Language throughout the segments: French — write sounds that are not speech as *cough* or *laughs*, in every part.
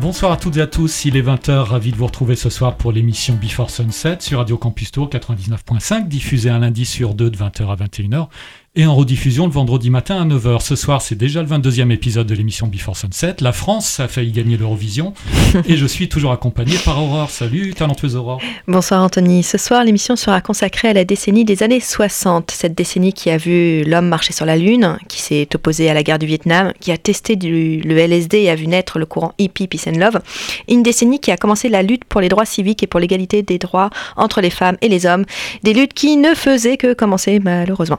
Bonsoir à toutes et à tous, il est 20h, ravi de vous retrouver ce soir pour l'émission Before Sunset sur Radio Campus Tour 99.5, diffusée un lundi sur deux de 20h à 21h et en rediffusion le vendredi matin à 9h. Ce soir, c'est déjà le 22e épisode de l'émission Before Sunset. La France a failli gagner l'Eurovision *laughs* et je suis toujours accompagné par Aurore. Salut, talentueuse Aurore. Bonsoir Anthony. Ce soir, l'émission sera consacrée à la décennie des années 60. Cette décennie qui a vu l'homme marcher sur la Lune, qui s'est opposé à la guerre du Vietnam, qui a testé du, le LSD et a vu naître le courant hippie Peace and Love. Une décennie qui a commencé la lutte pour les droits civiques et pour l'égalité des droits entre les femmes et les hommes. Des luttes qui ne faisaient que commencer malheureusement.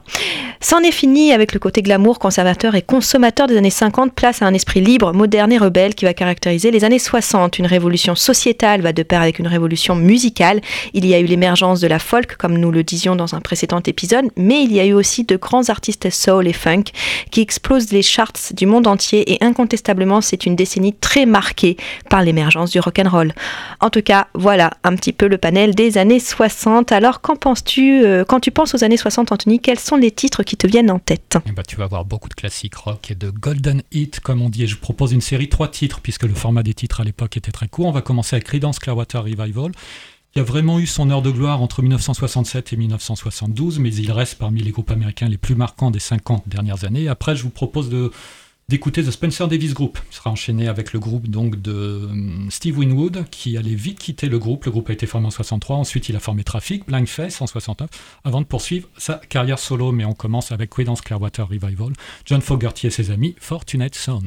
C'en est fini avec le côté glamour, conservateur et consommateur des années 50, place à un esprit libre, moderne et rebelle qui va caractériser les années 60. Une révolution sociétale va de pair avec une révolution musicale. Il y a eu l'émergence de la folk, comme nous le disions dans un précédent épisode, mais il y a eu aussi de grands artistes soul et funk qui explosent les charts du monde entier et incontestablement c'est une décennie très marquée par l'émergence du rock and roll. En tout cas, voilà un petit peu le panel des années 60. Alors qu'en penses-tu euh, quand tu penses aux années 60 Anthony, quels sont les titres qui te viennent en tête ben, Tu vas avoir beaucoup de classiques rock et de golden hit, comme on dit. Et je propose une série trois titres, puisque le format des titres à l'époque était très court. On va commencer avec Creedence Clearwater Revival, qui a vraiment eu son heure de gloire entre 1967 et 1972, mais il reste parmi les groupes américains les plus marquants des 50 dernières années. Après, je vous propose de d'écouter The Spencer Davis Group. Il sera enchaîné avec le groupe donc de hum, Steve Winwood qui allait vite quitter le groupe. Le groupe a été formé en 63, ensuite il a formé Traffic, Blind Face en 69, avant de poursuivre sa carrière solo. Mais on commence avec Creedence Clearwater Revival, John Fogerty et ses amis, Fortunate Son.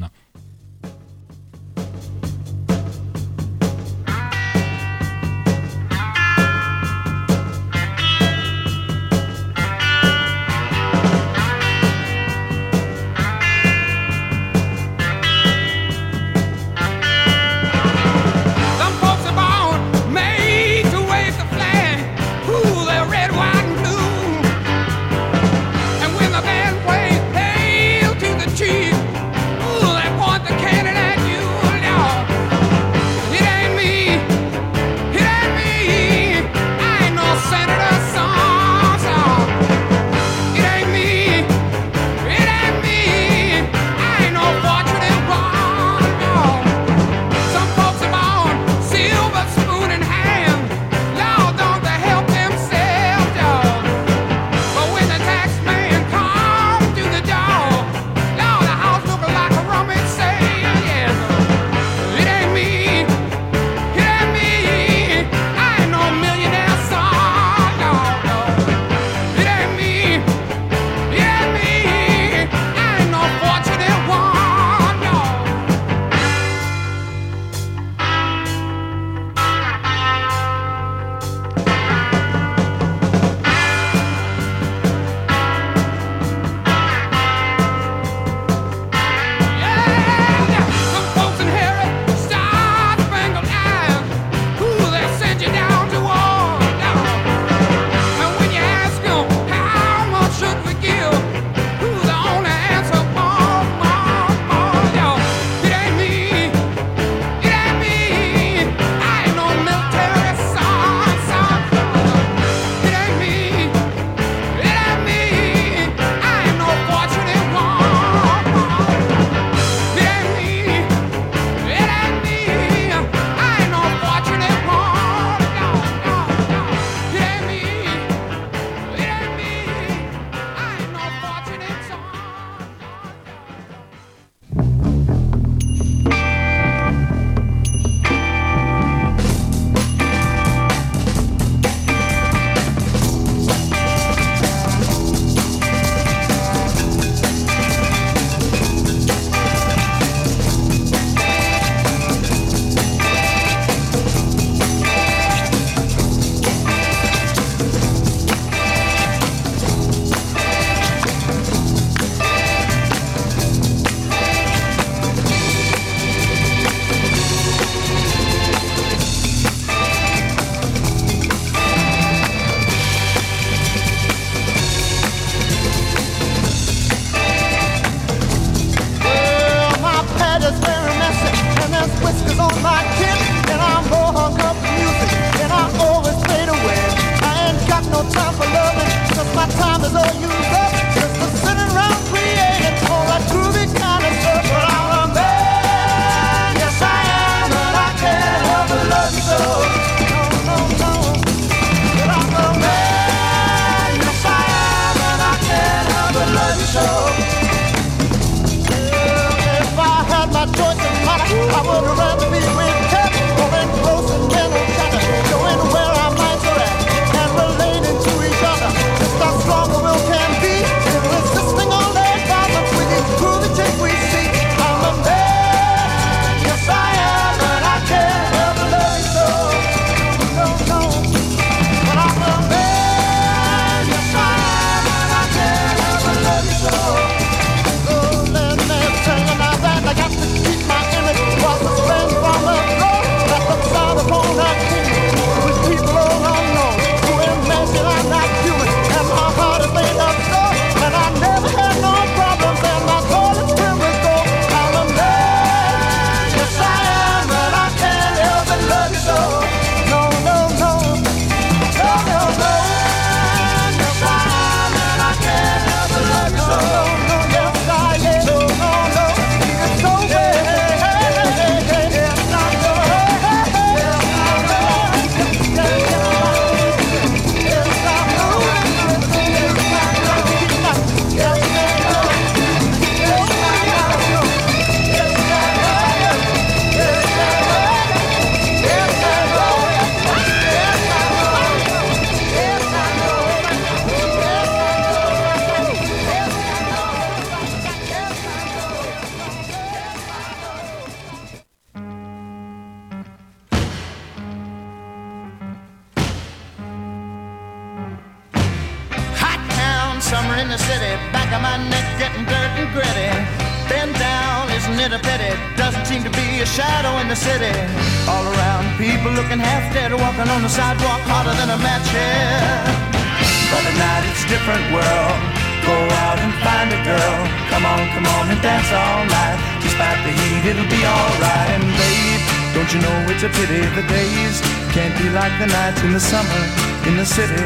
In the city,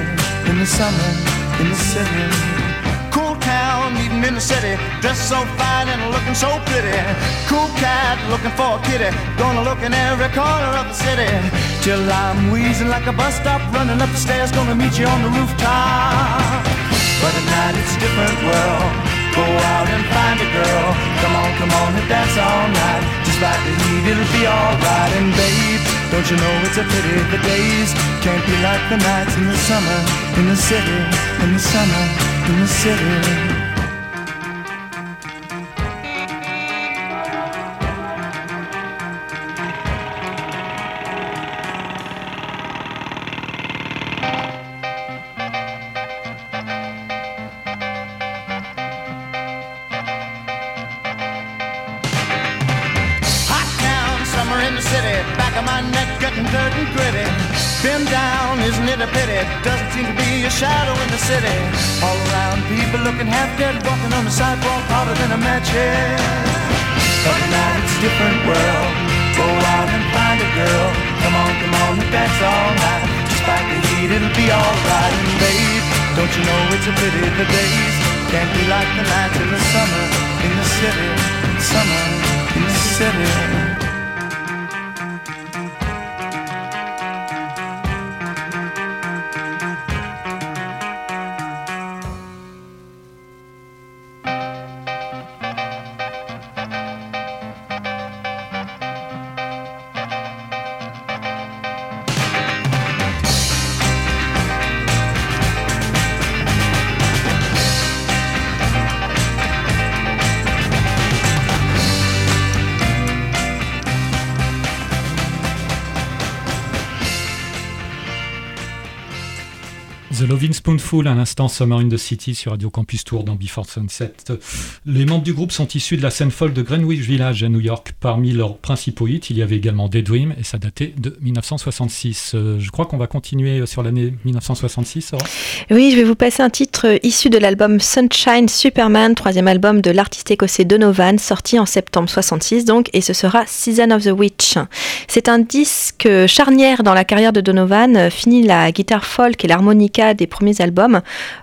in the summer in the city. Cool town, meeting in the city, dressed so fine and looking so pretty. Cool cat, looking for a kitty, gonna look in every corner of the city. Till I'm wheezing like a bus stop, running up the stairs, gonna meet you on the rooftop. But at night it's a different world. Go out and find a girl. Come on, come on and dance all night. Despite the heat, it'll be alright. And babe, don't you know it's a pity the days can't be like the nights in the summer, in the city, in the summer, in the city. City. All around, people looking half dead, walking on the sidewalk harder than a match head. But now it's a different world. Go out and find a girl. Come on, come on, and dance all night. Despite the heat, it'll be alright. And babe, don't you know it's a pity the days can't be like the nights in the summer in the city. Summer in the city. Loving Spoonful, à l'instant Summer in the City sur Radio Campus Tour dans Before Sunset. Les membres du groupe sont issus de la scène folk de Greenwich Village à New York. Parmi leurs principaux hits, il y avait également Daydream et ça datait de 1966. Euh, je crois qu'on va continuer sur l'année 1966. Oui, je vais vous passer un titre issu de l'album Sunshine Superman, troisième album de l'artiste écossais Donovan, sorti en septembre 66 donc, et ce sera Season of the Witch. C'est un disque charnière dans la carrière de Donovan, fini la guitare folk et l'harmonica des premiers albums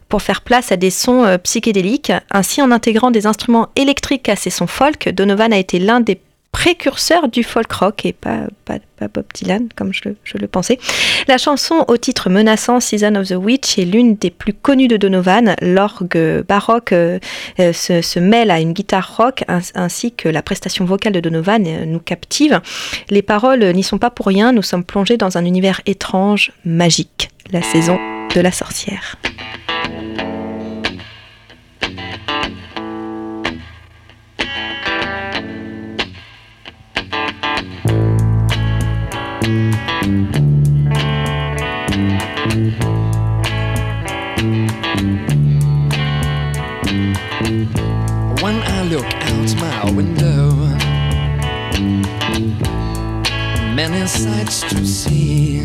pour faire place à des sons euh, psychédéliques. Ainsi, en intégrant des instruments électriques à ses sons folk, Donovan a été l'un des précurseurs du folk rock et pas, pas, Bob Dylan comme je le, je le, pensais. La chanson au titre menaçant Season of the Witch est l'une des plus connues de Donovan. L'orgue baroque euh, euh, se, mêle à une guitare rock ainsi que la prestation vocale de Donovan nous captive. Les paroles n'y sont pas pour rien, nous sommes plongés dans un univers étrange, magique. La saison de la sorcière. When I look out my window, many sights to see.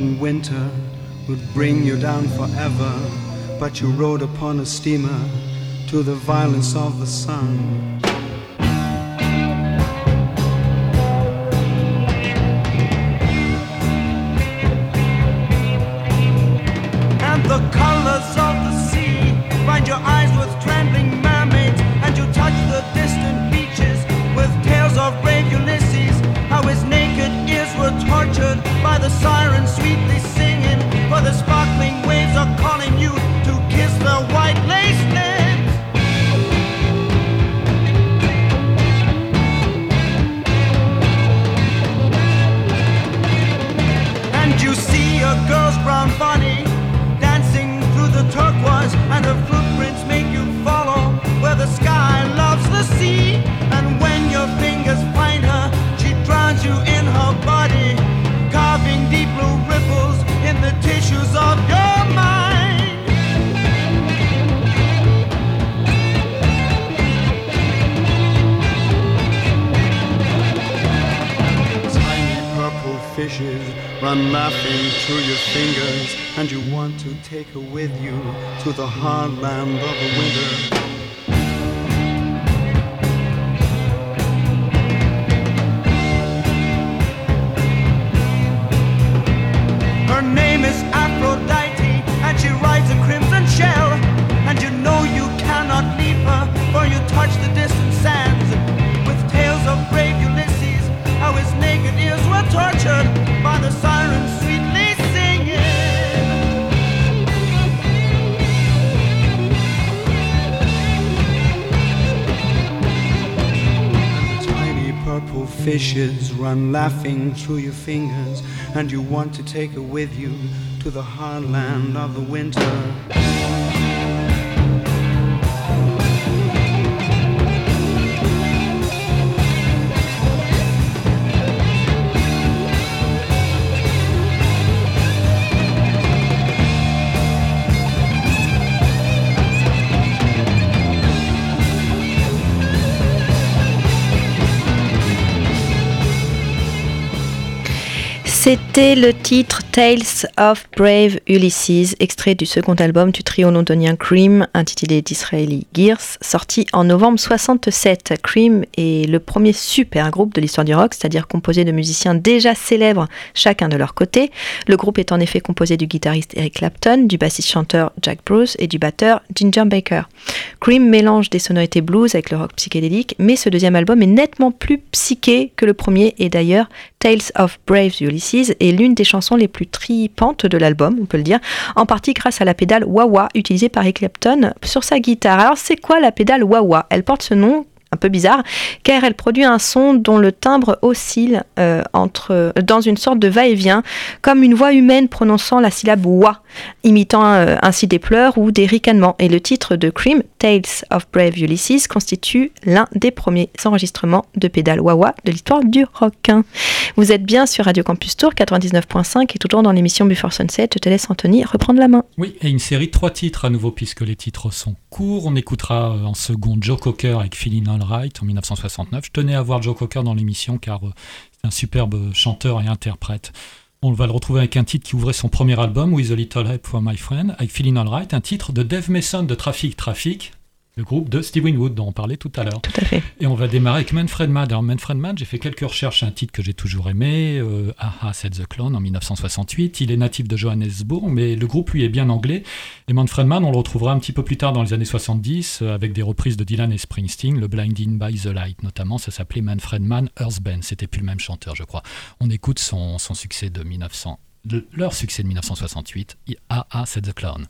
and winter would bring you down forever, but you rode upon a steamer to the violence of the sun. to the hard land of winter. Fishes run laughing through your fingers, and you want to take her with you to the heartland of the winter. C'était le titre Tales of Brave Ulysses, extrait du second album du trio londonien Cream, intitulé Disraeli Gears, sorti en novembre 67. Cream est le premier super groupe de l'histoire du rock, c'est-à-dire composé de musiciens déjà célèbres, chacun de leur côté. Le groupe est en effet composé du guitariste Eric Clapton, du bassiste-chanteur Jack Bruce et du batteur Ginger Baker. Cream mélange des sonorités blues avec le rock psychédélique, mais ce deuxième album est nettement plus psyché que le premier et d'ailleurs Tales of Brave Ulysses est l'une des chansons les plus tripantes de l'album, on peut le dire, en partie grâce à la pédale wah-wah utilisée par Eric sur sa guitare. Alors c'est quoi la pédale wah-wah Elle porte ce nom un peu bizarre, car elle produit un son dont le timbre oscille euh, entre, dans une sorte de va-et-vient, comme une voix humaine prononçant la syllabe wa, imitant euh, ainsi des pleurs ou des ricanements. Et le titre de Cream, Tales of Brave Ulysses, constitue l'un des premiers enregistrements de pédale wah-wah de l'histoire du rock. Vous êtes bien sur Radio Campus Tour 99.5 et toujours dans l'émission Before Sunset. Je te laisse Anthony reprendre la main. Oui, et une série de trois titres à nouveau, puisque les titres sont courts. On écoutera euh, en seconde Joe Cocker avec Feeling All Right en 1969. Je tenais à voir Joe Cocker dans l'émission car euh, c'est un superbe chanteur et interprète. On va le retrouver avec un titre qui ouvrait son premier album, With a Little Help for My Friend, avec Feeling All Right, un titre de Dave Mason de Traffic Traffic, le groupe de Steve Winwood dont on parlait tout à l'heure. Tout à fait. Et on va démarrer avec Manfred Mann. Alors Manfred Mann, j'ai fait quelques recherches, un titre que j'ai toujours aimé, euh, Aha, c'est The Clone en 1968. Il est natif de Johannesburg, mais le groupe lui est bien anglais. Et Manfred Mann, on le retrouvera un petit peu plus tard dans les années 70 euh, avec des reprises de Dylan et Springsteen, le Blinding by the Light notamment. Ça s'appelait Manfred Mann Earth Band. C'était plus le même chanteur, je crois. On écoute son, son succès de 1900, de- leur succès de 1968, Aha, c'est The Clown.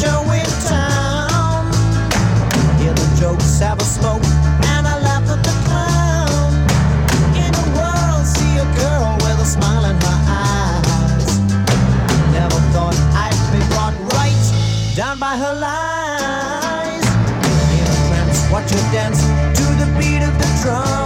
Show in town. Hear the jokes, have a smoke, and I laugh at the clown. In a world, see a girl with a smile in her eyes. Never thought I'd be brought right down by her lies. Trance, watch her dance to the beat of the drums.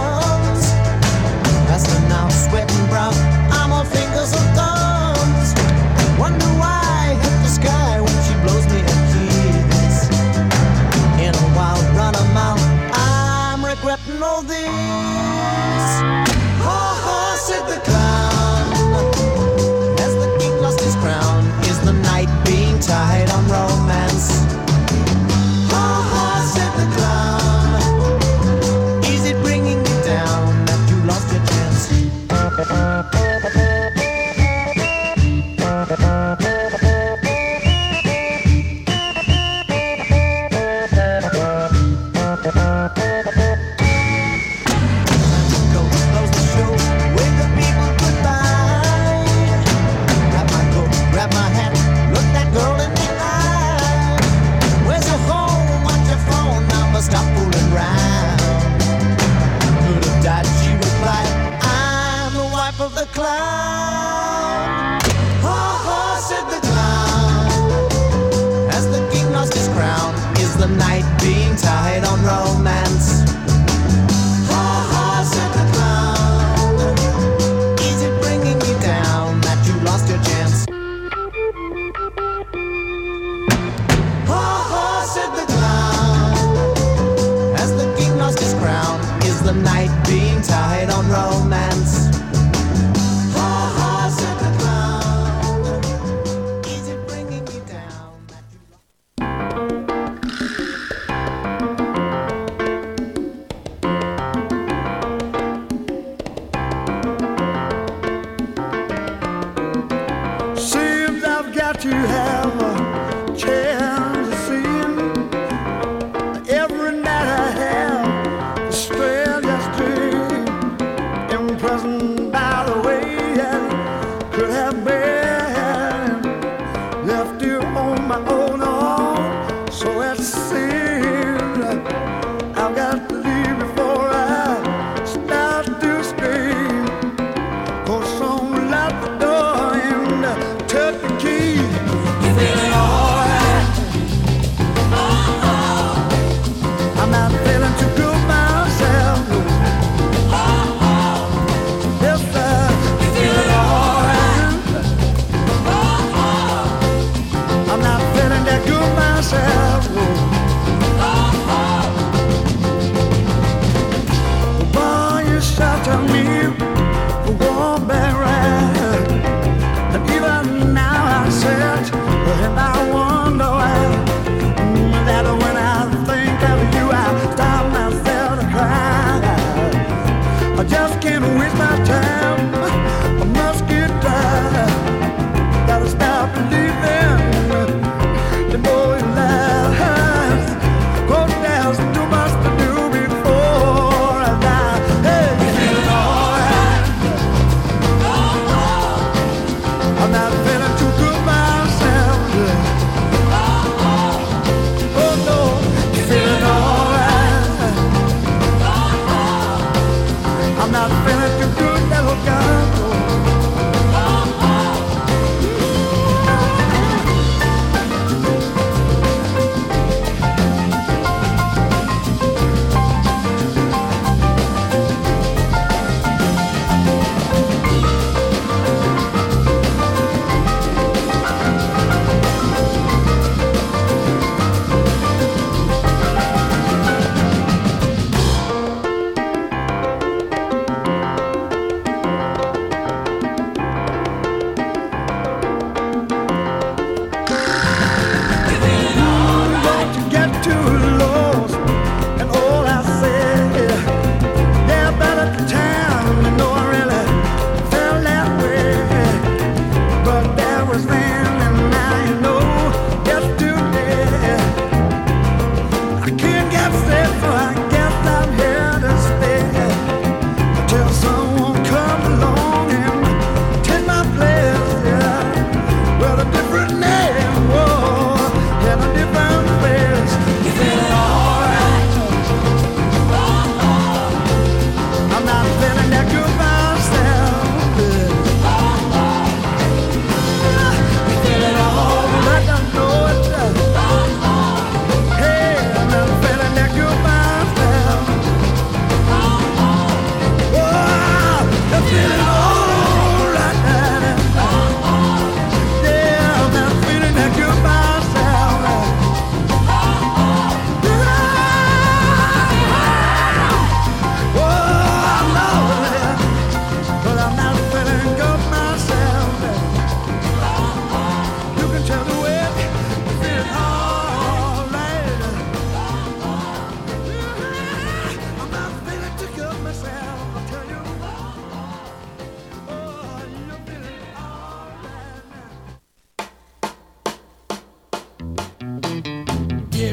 On romance?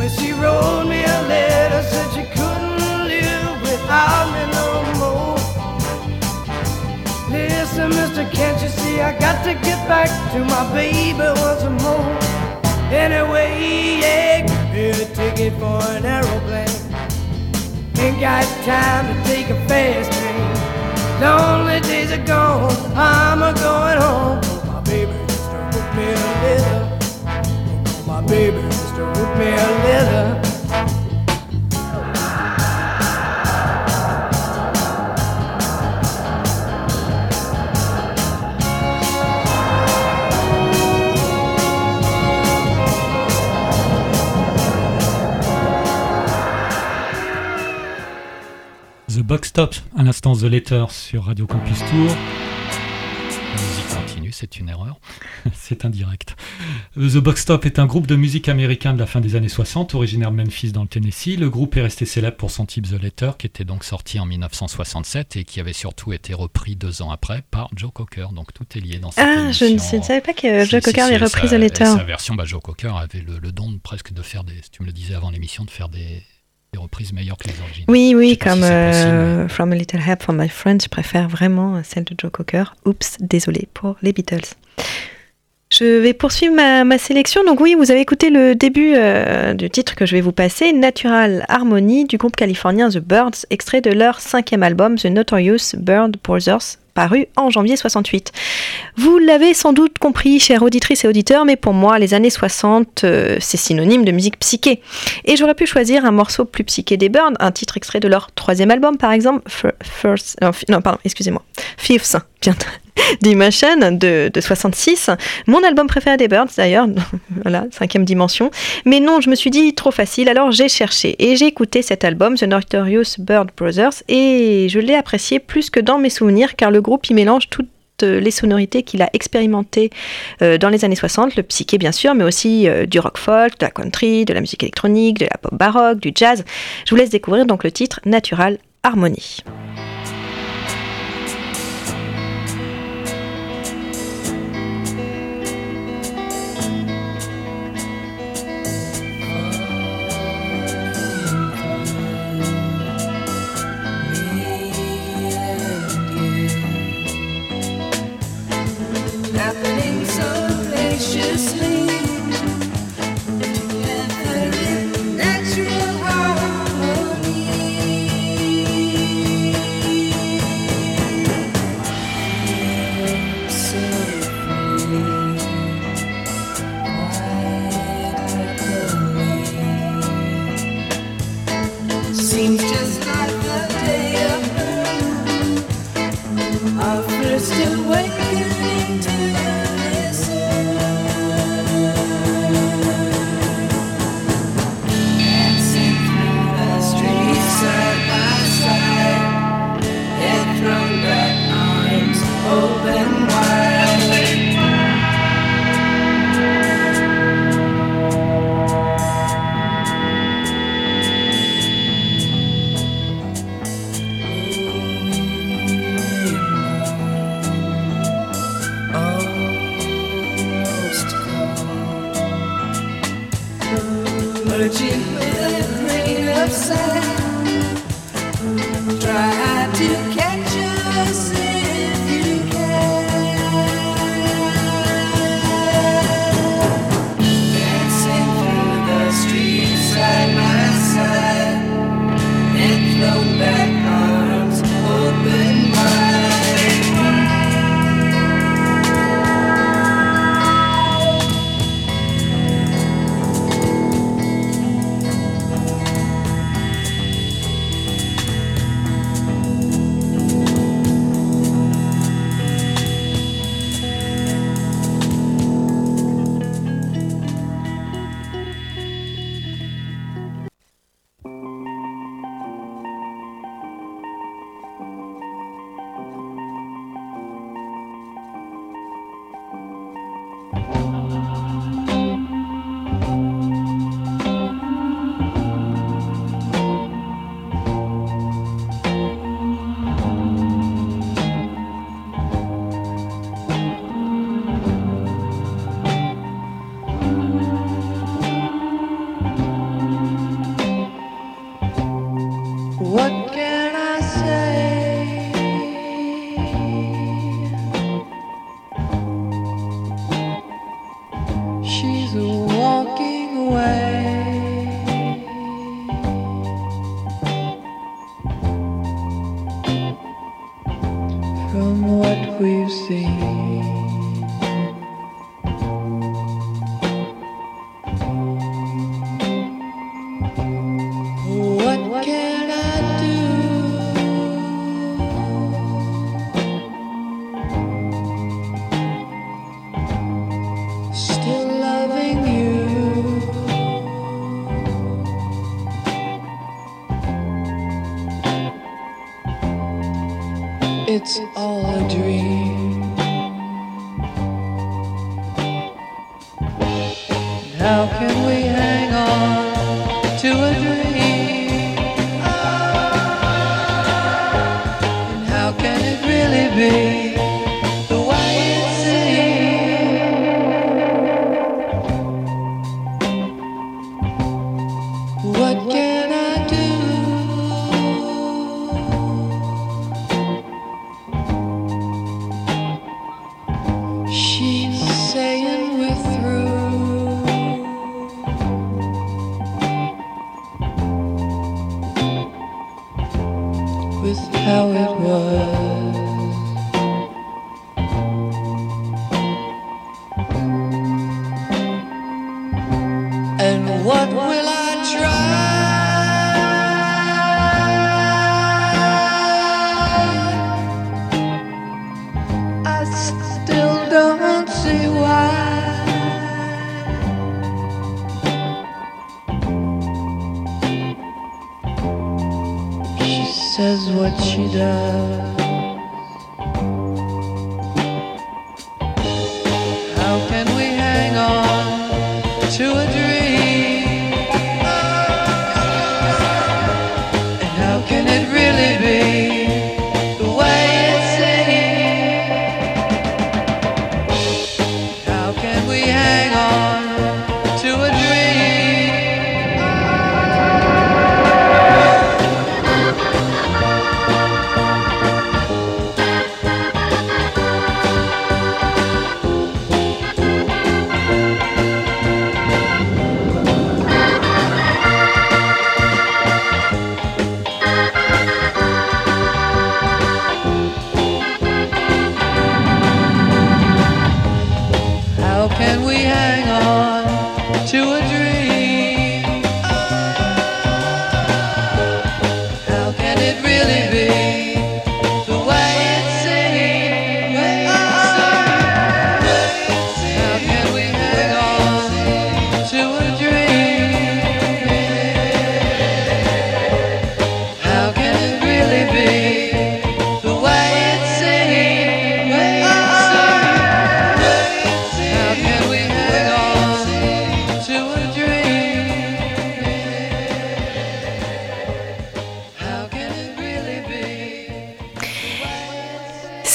When she wrote me a letter, said she couldn't live without me no more. Listen, mister, can't you see I got to get back to my baby once more? Anyway, yeah, me a ticket for an aeroplane. Ain't got time to take a fast train. Lonely days are gone, I'm a going home. My baby just wrote me a letter. My baby The Box Stop, à l'instant The Letter sur Radio Campus Tour. C'est une erreur. *laughs* c'est indirect. The Box Stop est un groupe de musique américain de la fin des années 60, originaire de Memphis dans le Tennessee. Le groupe est resté célèbre pour son type The Letter, qui était donc sorti en 1967 et qui avait surtout été repris deux ans après par Joe Cocker. Donc tout est lié dans cette Ah, je ne, savais pas que Si, Joe si, Cocker si, avait et repris sa- The Letter. et Sa version, bah, Joe Cocker avait le, le don de presque de faire des, si tu me le disais avant l'émission, de faire des, des reprises meilleures que les origines. Oui, oui, comme si euh, From a Little Help from My Friends, je préfère vraiment celle de Joe Cocker. Oups, désolé pour les Beatles. Je vais poursuivre ma, ma sélection. Donc oui, vous avez écouté le début euh, du titre que je vais vous passer, Natural Harmony du groupe californien The Birds, extrait de leur cinquième album The Notorious Bird Brothers, paru en janvier 68. Vous l'avez sans doute compris, chères auditrices et auditeurs, mais pour moi, les années 60, euh, c'est synonyme de musique psyché. Et j'aurais pu choisir un morceau plus psyché des Birds, un titre extrait de leur troisième album, par exemple, Fir- First, non, fi- non, pardon, excusez-moi, Fifth, bien, *laughs* Dimension de, de 66, mon album préféré des Birds d'ailleurs, *laughs* voilà, cinquième dimension. Mais non, je me suis dit trop facile, alors j'ai cherché et j'ai écouté cet album, The Notorious Bird Brothers, et je l'ai apprécié plus que dans mes souvenirs, car le groupe y mélange toutes les sonorités qu'il a expérimentées euh, dans les années 60, le psyché bien sûr, mais aussi euh, du rock folk, de la country, de la musique électronique, de la pop baroque, du jazz. Je vous laisse découvrir donc le titre Natural Harmony.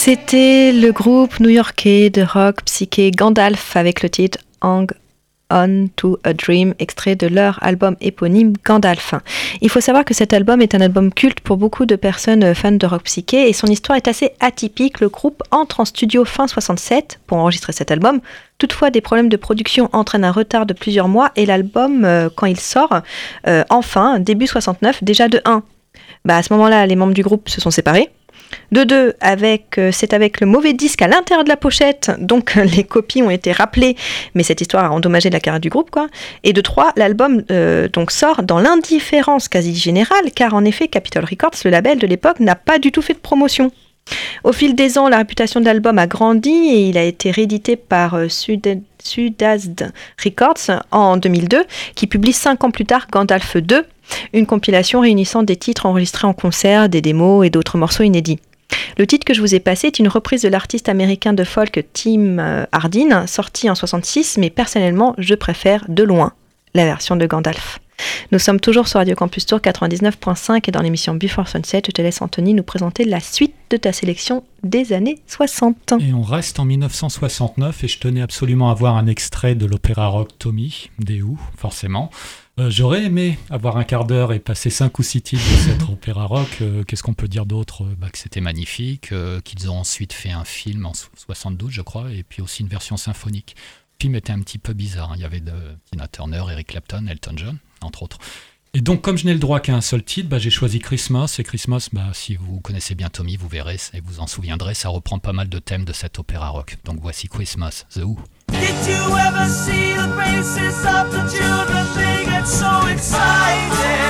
C'était le groupe new-yorkais de rock psyché Gandalf avec le titre Hang On to a Dream, extrait de leur album éponyme Gandalf. Il faut savoir que cet album est un album culte pour beaucoup de personnes fans de rock psyché et son histoire est assez atypique. Le groupe entre en studio fin 67 pour enregistrer cet album. Toutefois, des problèmes de production entraînent un retard de plusieurs mois et l'album, euh, quand il sort, euh, enfin, début 69, déjà de 1. Bah, à ce moment-là, les membres du groupe se sont séparés. De deux, euh, c'est avec le mauvais disque à l'intérieur de la pochette, donc *laughs* les copies ont été rappelées, mais cette histoire a endommagé la carrière du groupe, quoi. Et de trois, l'album euh, donc sort dans l'indifférence quasi générale, car en effet, Capitol Records, le label de l'époque, n'a pas du tout fait de promotion. Au fil des ans, la réputation de l'album a grandi et il a été réédité par euh, Sud- Sudazd Records en 2002, qui publie cinq ans plus tard Gandalf 2, une compilation réunissant des titres enregistrés en concert, des démos et d'autres morceaux inédits. Le titre que je vous ai passé est une reprise de l'artiste américain de folk Tim euh, Hardin, sorti en 66, mais personnellement, je préfère de loin la version de Gandalf. Nous sommes toujours sur Radio Campus Tour 99.5 et dans l'émission Before Sunset, je te laisse Anthony nous présenter la suite de ta sélection des années 60. Et on reste en 1969 et je tenais absolument à voir un extrait de l'opéra rock Tommy, des Who, forcément. Euh, j'aurais aimé avoir un quart d'heure et passer cinq ou six titres de cette *laughs* opéra rock. Euh, qu'est-ce qu'on peut dire d'autre euh, bah, Que c'était magnifique, qu'ils ont ensuite fait un film en 72, je crois, et puis aussi une version symphonique. Le film était un petit peu bizarre. Hein. Il y avait de Tina Turner, Eric Clapton, Elton John, entre autres. Et donc, comme je n'ai le droit qu'à un seul titre, bah, j'ai choisi Christmas. Et Christmas, bah, si vous connaissez bien Tommy, vous verrez et vous en souviendrez, ça reprend pas mal de thèmes de cette opéra rock. Donc voici Christmas, The Who. Did you ever see the faces of the children? so excited.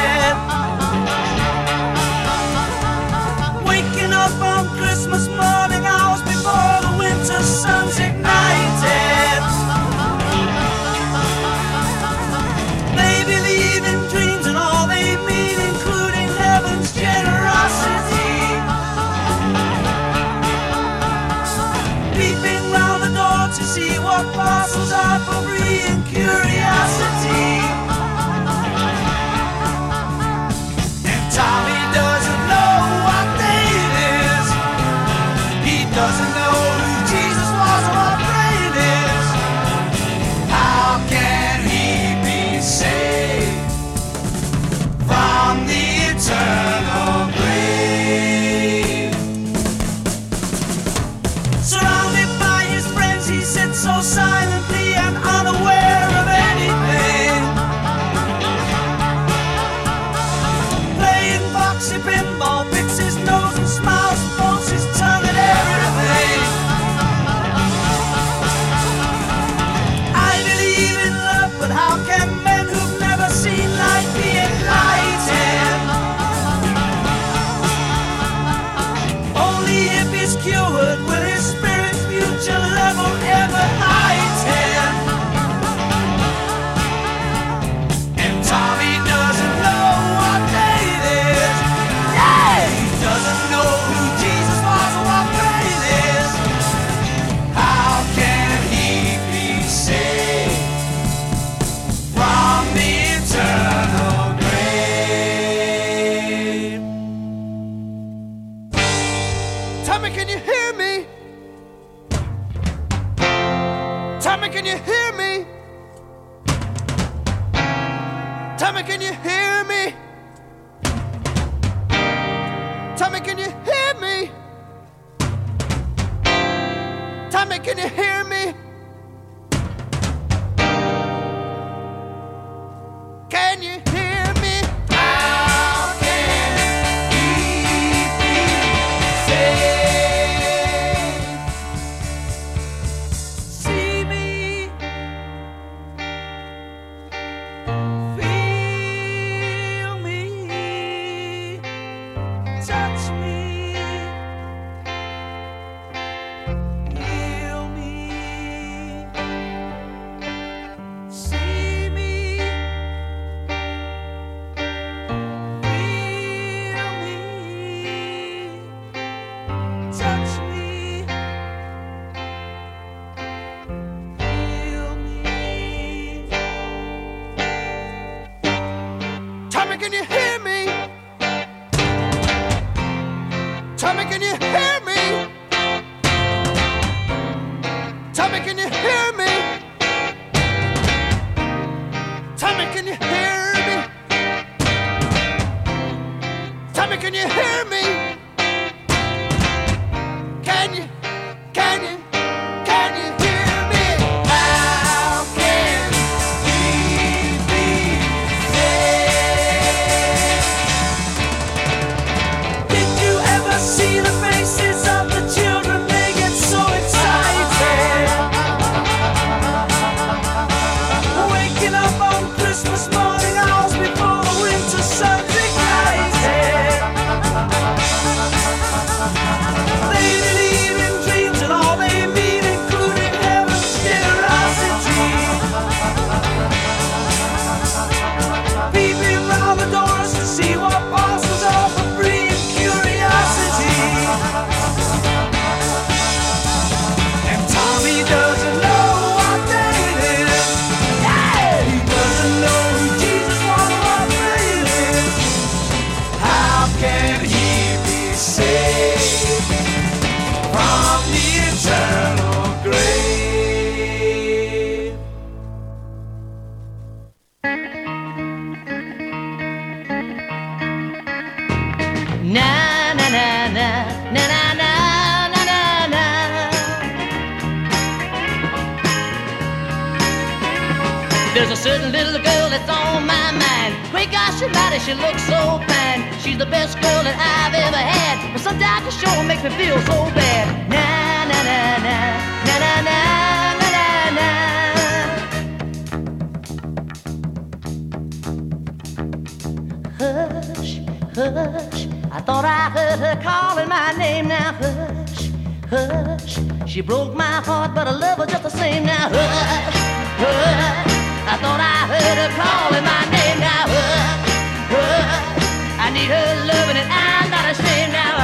Need her loving and I'm not ashamed now.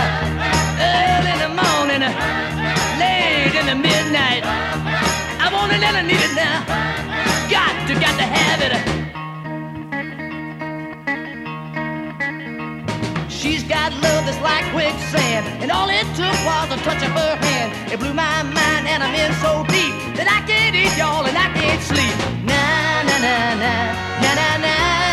Early in the morning, late in the midnight. I want it and I need it now. Got to, got to have it. She's got love that's like quicksand, and all it took was a touch of her hand. It blew my mind, and I'm in so deep that I can't eat y'all and I can't sleep. Na na na na na na na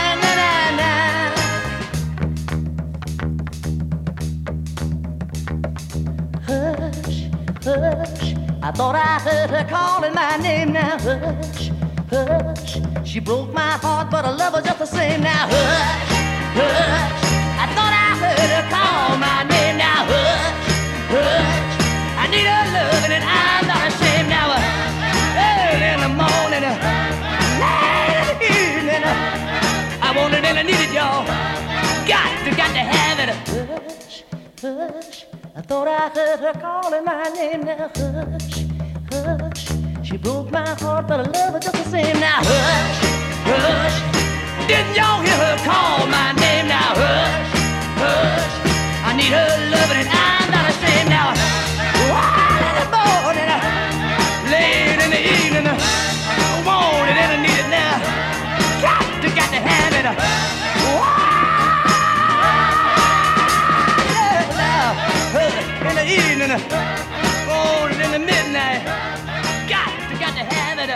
Hush. I thought I heard her calling my name now. Hush, hush. She broke my heart, but I love her just the same now. Hush, hush. I thought I heard her call my name now. Hush, hush. I need her loving and I'm not ashamed now. Uh, early in the morning, uh, late in the evening. Uh, I want it and I need it, y'all. Got to, got to have it. Hush, hush. I thought I heard her calling my name now. Hush, hush. She broke my heart, but I love her just the same now. Hush, hush. Didn't y'all hear her call my name now? Hush, hush. I need her loving and I'm the evening, want it in the midnight. Got to, got to have it.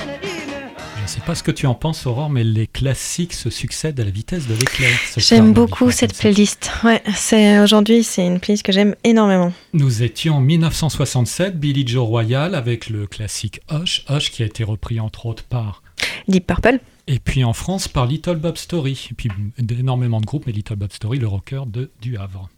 In the evening. Je ne sais pas ce que tu en penses, Aurore, mais les classiques se succèdent à la vitesse de l'éclair. J'aime beaucoup cette playlist. Ouais, c'est aujourd'hui, c'est une playlist que j'aime énormément. Nous étions en 1967, Billy Joe Royal avec le classique Hush, Hush qui a été repris entre autres par Deep Purple. et puis en France par Little Bob Story, et puis énormément de groupes, mais Little Bob Story, le rocker de Du Havre.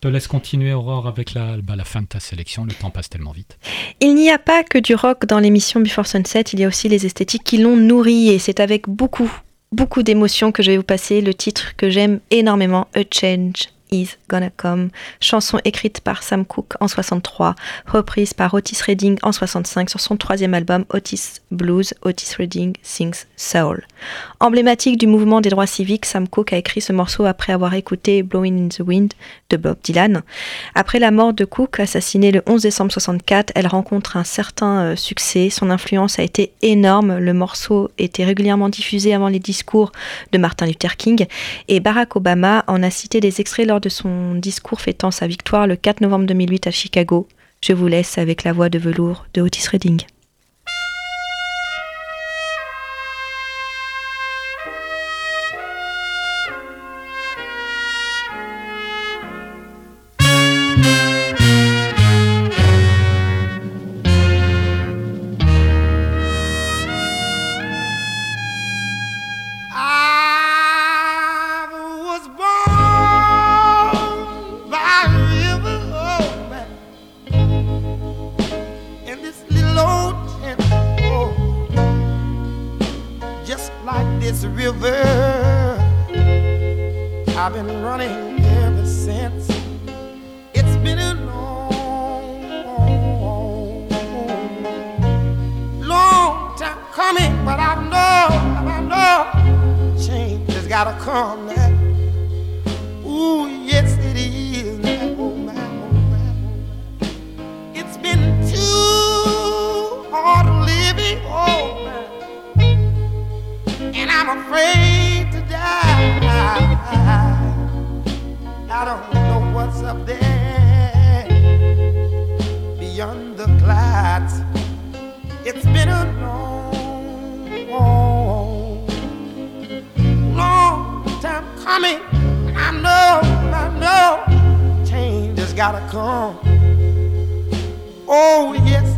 Te laisse continuer Aurore avec la, bah, la fin de ta sélection, le temps passe tellement vite. Il n'y a pas que du rock dans l'émission Before Sunset, il y a aussi les esthétiques qui l'ont nourri et c'est avec beaucoup, beaucoup d'émotion que je vais vous passer le titre que j'aime énormément, A Change is Gonna Come, chanson écrite par Sam Cooke en 63, reprise par Otis Redding en 65 sur son troisième album Otis Blues, Otis Redding Sings Soul. Emblématique du mouvement des droits civiques, Sam Cooke a écrit ce morceau après avoir écouté Blowing in the Wind de Bob Dylan. Après la mort de Cook, assassinée le 11 décembre 64, elle rencontre un certain euh, succès. Son influence a été énorme. Le morceau était régulièrement diffusé avant les discours de Martin Luther King et Barack Obama en a cité des extraits lors de son discours fêtant sa victoire le 4 novembre 2008 à Chicago. Je vous laisse avec la voix de velours de Otis Redding. Afraid to die. I don't know what's up there beyond the clouds. It's been a long, long, long time coming. I know, I know, change has gotta come. Oh, yes,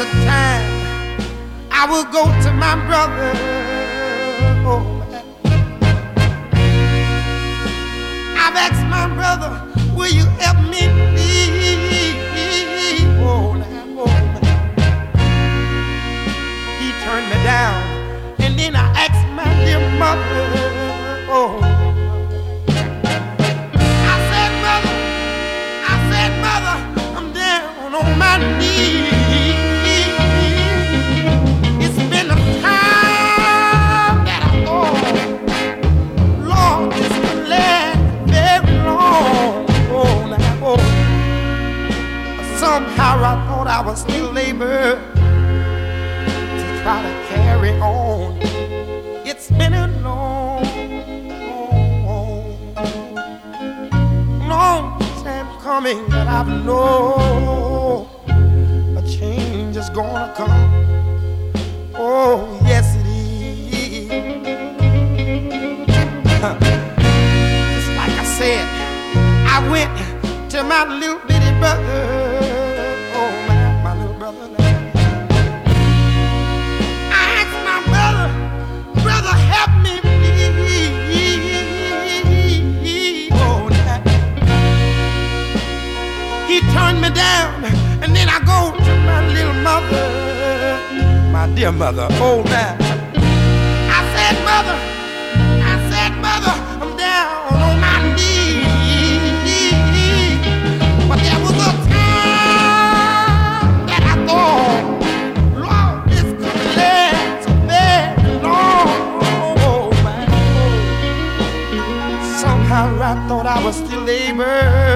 I will go to my brother. Oh, I've asked my brother, will you help me please? Oh, oh, He turned me down, and then I asked my dear mother. Oh, I said, mother, I said, mother, I'm down on my knees. I was still able to try to carry on. It's been a long, long, long time coming that I've known a change is gonna come. Oh, yes, it is. *laughs* Just like I said, I went to my little bitty brother. Dear mother. Oh, now. I said, mother, I said, mother, I'm down on my knees. But there was a time that I thought, Lord, this could last so very long. Oh, my Somehow I thought I was still able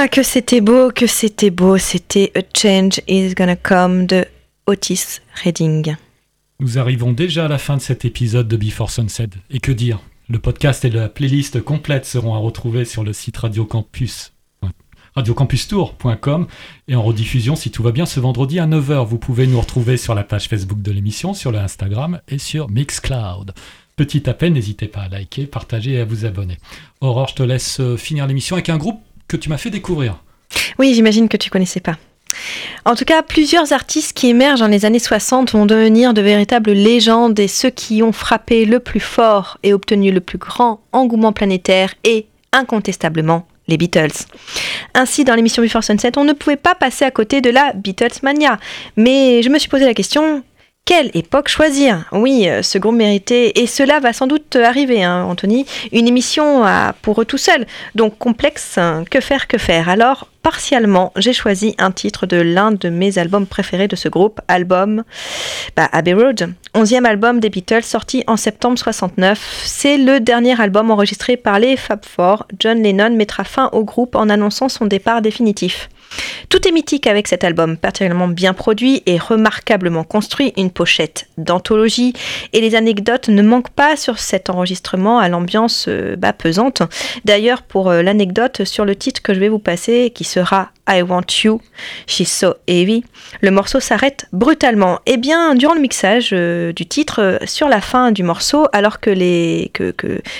Ah, que c'était beau, que c'était beau. C'était A Change is Gonna Come de Otis Redding. Nous arrivons déjà à la fin de cet épisode de Before Sunset. Et que dire? Le podcast et la playlist complète seront à retrouver sur le site Radio Campus radiocampustour.com et en rediffusion si tout va bien ce vendredi à 9h. Vous pouvez nous retrouver sur la page Facebook de l'émission, sur le Instagram et sur Mixcloud. Petit appel, n'hésitez pas à liker, partager et à vous abonner. Aurore, je te laisse euh, finir l'émission avec un groupe que tu m'as fait découvrir. Oui, j'imagine que tu connaissais pas. En tout cas, plusieurs artistes qui émergent dans les années 60 vont devenir de véritables légendes et ceux qui ont frappé le plus fort et obtenu le plus grand engouement planétaire et, incontestablement, les Beatles. Ainsi, dans l'émission Before Sunset, on ne pouvait pas passer à côté de la Beatles Mania. Mais je me suis posé la question, quelle époque choisir Oui, euh, ce groupe méritait, et cela va sans doute arriver, hein, Anthony, une émission pour eux tout seuls. Donc complexe, hein, que faire, que faire Alors, partiellement, j'ai choisi un titre de l'un de mes albums préférés de ce groupe, album bah, Abbey Road, onzième album des Beatles sorti en septembre 69. C'est le dernier album enregistré par les Fab Four. John Lennon mettra fin au groupe en annonçant son départ définitif. Tout est mythique avec cet album, particulièrement bien produit et remarquablement construit, une pochette d'anthologie, et les anecdotes ne manquent pas sur cet enregistrement à l'ambiance euh, bah, pesante. D'ailleurs, pour euh, l'anecdote sur le titre que je vais vous passer, qui sera I Want You, She's So Heavy, le morceau s'arrête brutalement. Et bien, durant le mixage euh, du titre, euh, sur la fin du morceau, alors que les, que,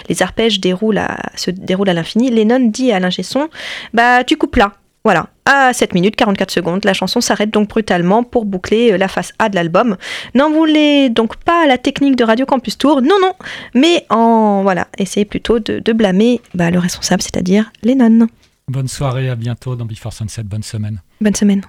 les arpèges se déroulent à l'infini, Lennon dit à l'ingé son, bah tu coupes là. Voilà, à 7 minutes 44 secondes, la chanson s'arrête donc brutalement pour boucler euh, la face A de l'album. N'en voulez donc pas à la technique de Radio Campus Tour, non non, mais en voilà, essayez plutôt de, de blâmer bah, le responsable, c'est-à-dire Lennon. Bonne soirée, à bientôt dans Before Sunset, bonne semaine. Bonne semaine.